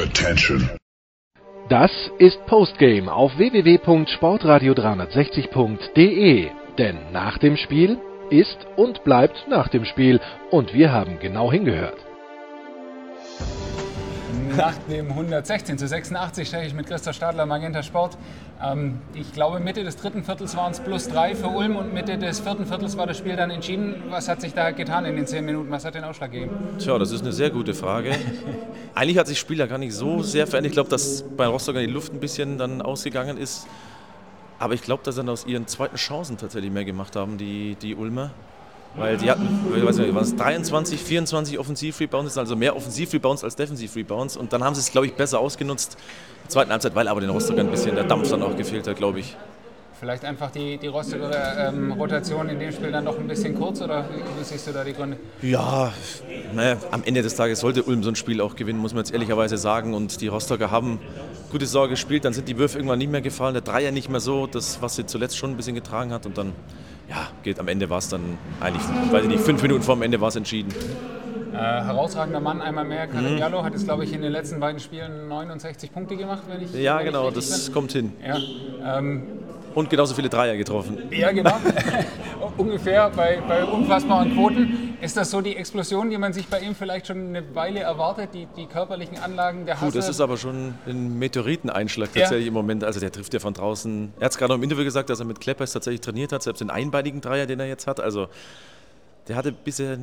Attention. Das ist Postgame auf www.sportradio360.de. Denn nach dem Spiel ist und bleibt nach dem Spiel. Und wir haben genau hingehört. Nach dem 116 zu 86 stehe ich mit Christoph Stadler, Magenta Sport. Ähm, ich glaube, Mitte des dritten Viertels waren es plus drei für Ulm und Mitte des vierten Viertels war das Spiel dann entschieden. Was hat sich da getan in den zehn Minuten? Was hat den Ausschlag gegeben? Tja, das ist eine sehr gute Frage. Eigentlich hat sich das Spiel ja gar nicht so sehr verändert. Ich glaube, dass bei Rostock die Luft ein bisschen dann ausgegangen ist. Aber ich glaube, dass sie dann aus ihren zweiten Chancen tatsächlich mehr gemacht haben, die, die Ulmer. Weil die hatten, ich weiß nicht, waren es 23, 24 Offensiv-Rebounds, also mehr Offensiv-Rebounds als Defensiv-Rebounds. Und dann haben sie es, glaube ich, besser ausgenutzt in der zweiten Halbzeit, weil aber den Rostock ein bisschen der Dampf dann auch gefehlt hat, glaube ich. Vielleicht einfach die, die Rostocker ähm, Rotation in dem Spiel dann noch ein bisschen kurz oder wie, wie siehst du da die Gründe? Ja, naja, am Ende des Tages sollte Ulm so ein Spiel auch gewinnen, muss man jetzt ehrlicherweise sagen. Und die Rostocker haben gute Sorge gespielt, dann sind die Würfe irgendwann nicht mehr gefallen, der Dreier nicht mehr so, das, was sie zuletzt schon ein bisschen getragen hat. Und dann ja, geht am Ende war es dann eigentlich, weiß ich nicht, fünf Minuten vor dem Ende war es entschieden. Äh, herausragender Mann, einmal mehr. Karim mhm. Hat jetzt, glaube ich, in den letzten beiden Spielen 69 Punkte gemacht, wenn ich. Ja, wenn genau, ich das bin. kommt hin. Ja, ähm, Und genauso viele Dreier getroffen. Ja, genau. Ungefähr bei, bei unfassbaren Quoten. Ist das so die Explosion, die man sich bei ihm vielleicht schon eine Weile erwartet, die, die körperlichen Anlagen der Hasse? Gut, das ist aber schon ein Meteoriteneinschlag tatsächlich ja. im Moment. Also der trifft ja von draußen. Er hat es gerade im Interview gesagt, dass er mit Kleppers tatsächlich trainiert hat, selbst den einbeinigen Dreier, den er jetzt hat. Also der hatte bisher,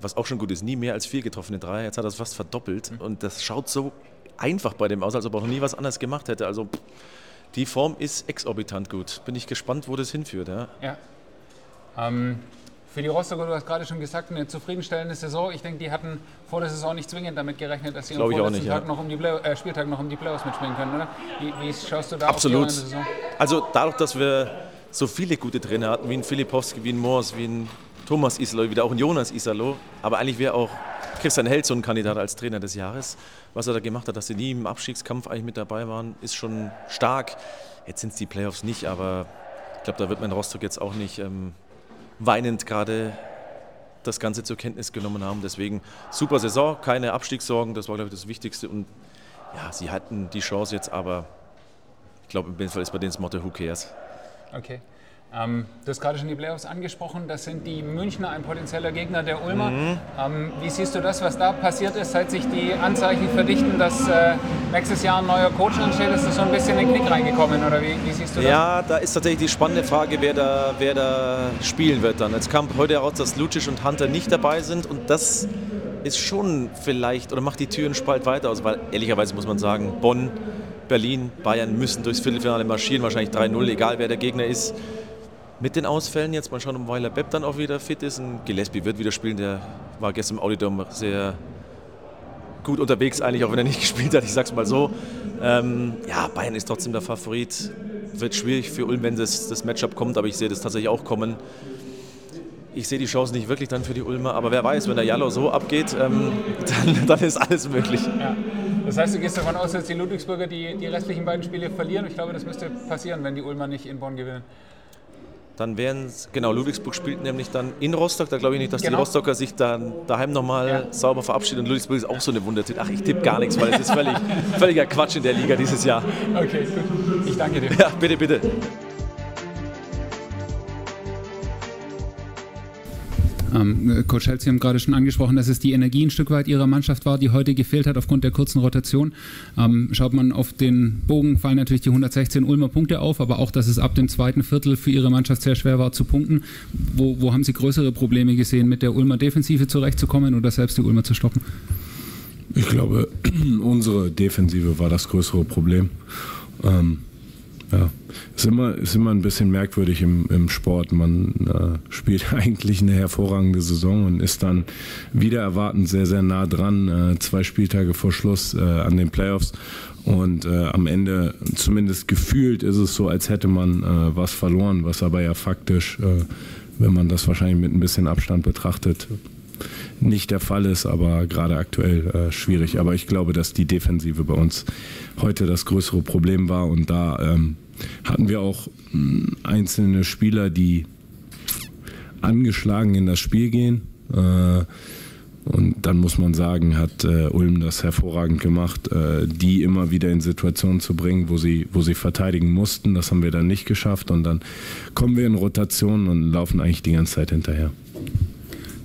was auch schon gut ist, nie mehr als vier getroffene Dreier. Jetzt hat er es fast verdoppelt. Mhm. Und das schaut so einfach bei dem aus, als ob er noch nie was anderes gemacht hätte. Also die Form ist exorbitant gut. Bin ich gespannt, wo das hinführt. Ja. ja. Ähm, für die Rostocker, du hast gerade schon gesagt, eine zufriedenstellende Saison. Ich denke, die hatten vor der Saison nicht zwingend damit gerechnet, dass sie am vorletzten Tag ja. noch um die Play äh, Spieltag noch um die Playoffs mitspielen können, oder? Wie, wie schaust du da Absolut. auf die Saison? Also dadurch, dass wir so viele gute Trainer hatten, wie ein Filipowski, wie ein Moors, wie ein Thomas Isalo, wieder auch ein Jonas Isalo, aber eigentlich wäre auch Christian Held so ein Kandidat als Trainer des Jahres. Was er da gemacht hat, dass sie nie im Abstiegskampf eigentlich mit dabei waren, ist schon stark. Jetzt sind es die Playoffs nicht, aber ich glaube, da wird man Rostock jetzt auch nicht ähm, weinend gerade das Ganze zur Kenntnis genommen haben. Deswegen super Saison, keine Abstiegssorgen, das war, glaube ich, das Wichtigste. Und ja, sie hatten die Chance jetzt, aber ich glaube, im Fall ist bei denen das Motto Who cares. Okay. Ähm, du hast gerade schon die Playoffs angesprochen. Das sind die Münchner, ein potenzieller Gegner der Ulmer. Mhm. Ähm, wie siehst du das, was da passiert ist, seit sich die Anzeichen verdichten, dass äh, nächstes Jahr ein neuer Coach ansteht? Ist da so ein bisschen in den Knick reingekommen oder wie, wie, siehst du das? Ja, da ist tatsächlich die spannende Frage, wer da, wer da spielen wird dann. Jetzt kam heute heraus, dass Lucic und Hunter nicht dabei sind und das ist schon vielleicht oder macht die Türen spalt weiter aus, weil ehrlicherweise muss man sagen, Bonn, Berlin, Bayern müssen durchs Viertelfinale marschieren, wahrscheinlich 3-0, egal wer der Gegner ist mit den Ausfällen jetzt. Mal schauen, ob Weiler Bepp dann auch wieder fit ist. Und Gillespie wird wieder spielen. Der war gestern im Auditor sehr gut unterwegs, eigentlich, auch wenn er nicht gespielt hat. Ich sag's mal so. Ähm, ja, Bayern ist trotzdem der Favorit. Wird schwierig für Ulm, wenn das, das Matchup kommt, aber ich sehe das tatsächlich auch kommen. Ich sehe die Chance nicht wirklich dann für die Ulmer, aber wer weiß, wenn der Jallo so abgeht, ähm, dann, dann, ist alles möglich. Ja. Das heißt, du gehst davon aus, dass die Ludwigsburger die, die restlichen beiden Spiele verlieren. Ich glaube, das müsste passieren, wenn die Ulmer nicht in Bonn gewinnen. Dann wären es, genau, Ludwigsburg spielt nämlich dann in Rostock. Da glaube ich nicht, dass genau. die Rostocker sich dann daheim nochmal ja. sauber verabschieden. Und Ludwigsburg ist auch so eine Wundertitel. Ach, ich tippe gar nichts, weil es ist völlig, völliger Quatsch in der Liga dieses Jahr. Okay, gut. Ich danke dir. Ja, bitte, bitte. Ähm, Coach Schelz, Sie haben gerade schon angesprochen, dass es die Energie ein Stück weit Ihrer Mannschaft war, die heute gefehlt hat aufgrund der kurzen Rotation. Ähm, schaut man auf den Bogen, fallen natürlich die 116 Ulmer Punkte auf, aber auch, dass es ab dem zweiten Viertel für Ihre Mannschaft sehr schwer war zu punkten. Wo, wo haben Sie größere Probleme gesehen, mit der Ulmer Defensive zurechtzukommen oder selbst die Ulmer zu stoppen? Ich glaube, unsere Defensive war das größere Problem. Ähm, ja, ist immer, ist immer ein bisschen merkwürdig im, im Sport. Man äh, spielt eigentlich eine hervorragende Saison und ist dann wieder erwartend sehr, sehr nah dran, äh, zwei Spieltage vor Schluss äh, an den Playoffs. Und äh, am Ende, zumindest gefühlt, ist es so, als hätte man äh, was verloren, was aber ja faktisch, äh, wenn man das wahrscheinlich mit ein bisschen Abstand betrachtet, nicht der Fall ist, aber gerade aktuell äh, schwierig. Aber ich glaube, dass die Defensive bei uns heute das größere Problem war und da ähm, hatten wir auch mh, hm, einzelne Spieler, die angeschlagen in das Spiel gehen. Äh, Und dann muss man sagen, hat äh, Ulm das hervorragend gemacht, äh, die immer wieder in Situationen zu bringen, wo sie, wo sie verteidigen mussten. Das haben wir dann nicht geschafft. Und dann kommen wir in Rotation und laufen eigentlich die ganze Zeit hinterher.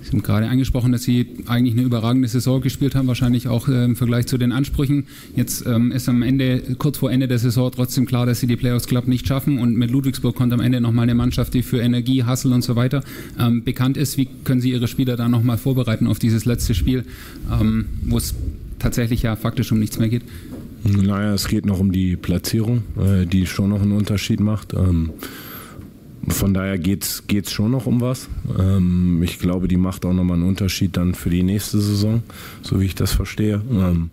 Sie haben gerade angesprochen, dass Sie eigentlich eine überragende Saison gespielt haben, wahrscheinlich auch äh, im Vergleich zu den Ansprüchen. Jetzt ähm, ist am Ende, kurz vor Ende der Saison Trotzdem klar, dass Sie die Playoffs Club nicht schaffen und mit Ludwigsburg kommt am Ende nochmal eine Mannschaft, die für Energie, Hassel und so weiter ähm, bekannt ist. Wie können Sie Ihre Spieler da nochmal vorbereiten auf dieses letzte Spiel, ähm, wo es tatsächlich ja faktisch um nichts mehr geht? Naja, es geht noch um die Platzierung, äh, die schon noch einen Unterschied macht. Ähm, von daher geht es schon noch um was. Ähm, ich glaube, die macht auch nochmal einen Unterschied dann für die nächste Saison, so wie ich das verstehe. Ähm,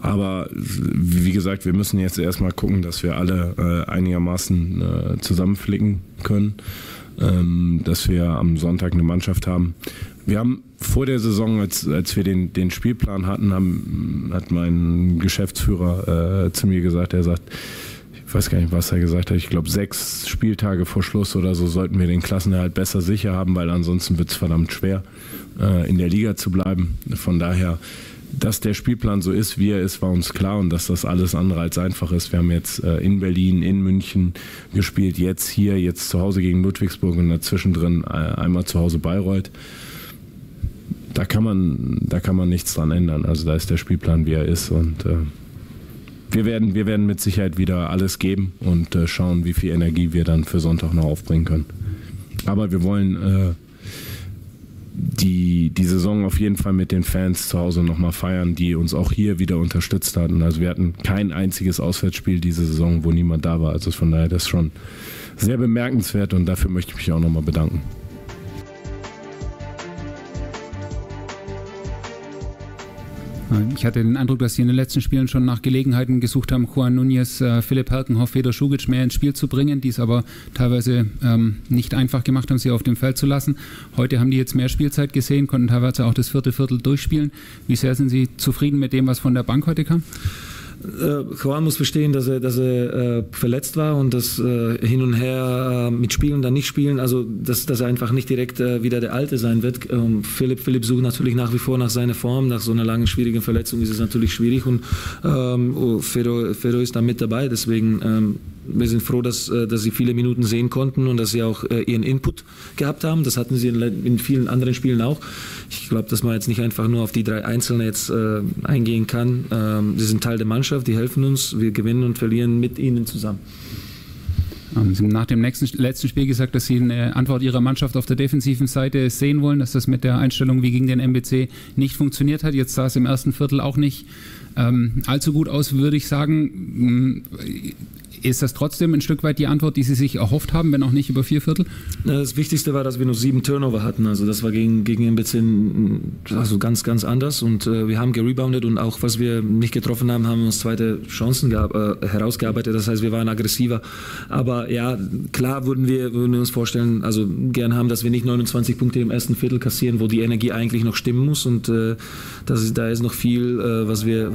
aber wie gesagt, wir müssen jetzt erstmal gucken, dass wir alle äh, einigermaßen äh, zusammenflicken können, ähm, dass wir am Sonntag eine Mannschaft haben. Wir haben vor der Saison, als, als wir den, den Spielplan hatten, haben, hat mein Geschäftsführer äh, zu mir gesagt, er sagt, ich weiß gar nicht, was er gesagt hat, ich glaube sechs Spieltage vor Schluss oder so sollten wir den Klassenerhalt besser sicher haben, weil ansonsten wird es verdammt schwer, äh, in der Liga zu bleiben. Von daher, dass der Spielplan so ist, wie er ist, war uns klar und dass das alles andere als einfach ist. Wir haben jetzt äh, in Berlin, in München gespielt, jetzt hier, jetzt zu Hause gegen Ludwigsburg und dazwischen drin äh, einmal zu Hause Bayreuth. Da kann man, da kann man nichts dran ändern. Also da ist der Spielplan, wie er ist und äh, wir werden, wir werden mit Sicherheit wieder alles geben und äh, schauen, wie viel Energie wir dann für Sonntag noch aufbringen können. Aber wir wollen äh, die, die Saison auf jeden Fall mit den Fans zu Hause nochmal feiern, die uns auch hier wieder unterstützt hatten. Also wir hatten kein einziges Auswärtsspiel diese Saison, wo niemand da war. Also von daher das ist schon sehr bemerkenswert und dafür möchte ich mich auch nochmal bedanken. Ich hatte den Eindruck, dass sie in den letzten Spielen schon nach Gelegenheiten gesucht haben, Juan Núñez, äh, Philipp Herkenhoff, Feder Schugic mehr ins Spiel zu bringen, die es aber teilweise ähm, nicht einfach gemacht haben, sie auf dem Feld zu lassen. Heute haben die jetzt mehr Spielzeit gesehen, konnten teilweise auch das vierte Viertel durchspielen. Wie sehr sind Sie zufrieden mit dem, was von der Bank heute kam? Äh, Juan muss verstehen, dass er, dass er äh, verletzt war und das äh, hin und her mit Spielen, dann nicht spielen, also dass, dass er einfach nicht direkt wieder der Alte sein wird. Ähm, Philipp, Philipp sucht natürlich nach wie vor nach seiner Form, nach so einer langen, schwierigen Verletzung ist es natürlich schwierig und ähm, oh, Ferro ist da mit dabei, deswegen ähm, wir sind froh, dass, äh, dass sie viele Minuten sehen konnten und dass sie auch äh, ihren Input gehabt haben. Das hatten sie in, vielen anderen Spielen auch. Ich glaube, dass man jetzt nicht einfach nur auf die drei Einzelnen jetzt äh, eingehen kann. Ähm, sie sind Teil der Mannschaft, die helfen uns. Wir gewinnen und verlieren mit ihnen zusammen. Ähm, sie haben nach dem nächsten, letzten Spiel gesagt, dass Sie eine Antwort Ihrer Mannschaft auf der defensiven Seite sehen wollen, dass das mit der Einstellung wie gegen den MBC nicht funktioniert hat. Jetzt sah es im ersten Viertel auch nicht ähm, allzu gut aus, würde ich sagen. Ist das trotzdem ein Stück weit die Antwort, die Sie sich erhofft haben, wenn auch nicht über vier Viertel? Das Wichtigste war, dass wir nur sieben Turnover hatten. Also das war gegen, gegen MBC also ganz, ganz anders. Und äh, wir haben gereboundet und auch was wir nicht getroffen haben, haben uns zweite Chancen äh, herausgearbeitet. Das heißt, wir waren aggressiver. Aber ja, klar würden wir, würden wir uns vorstellen, also gern haben, dass wir nicht 29 Punkte im ersten Viertel kassieren, wo die Energie eigentlich noch stimmen muss. Und äh, das ist, da ist noch viel, äh, was, wir,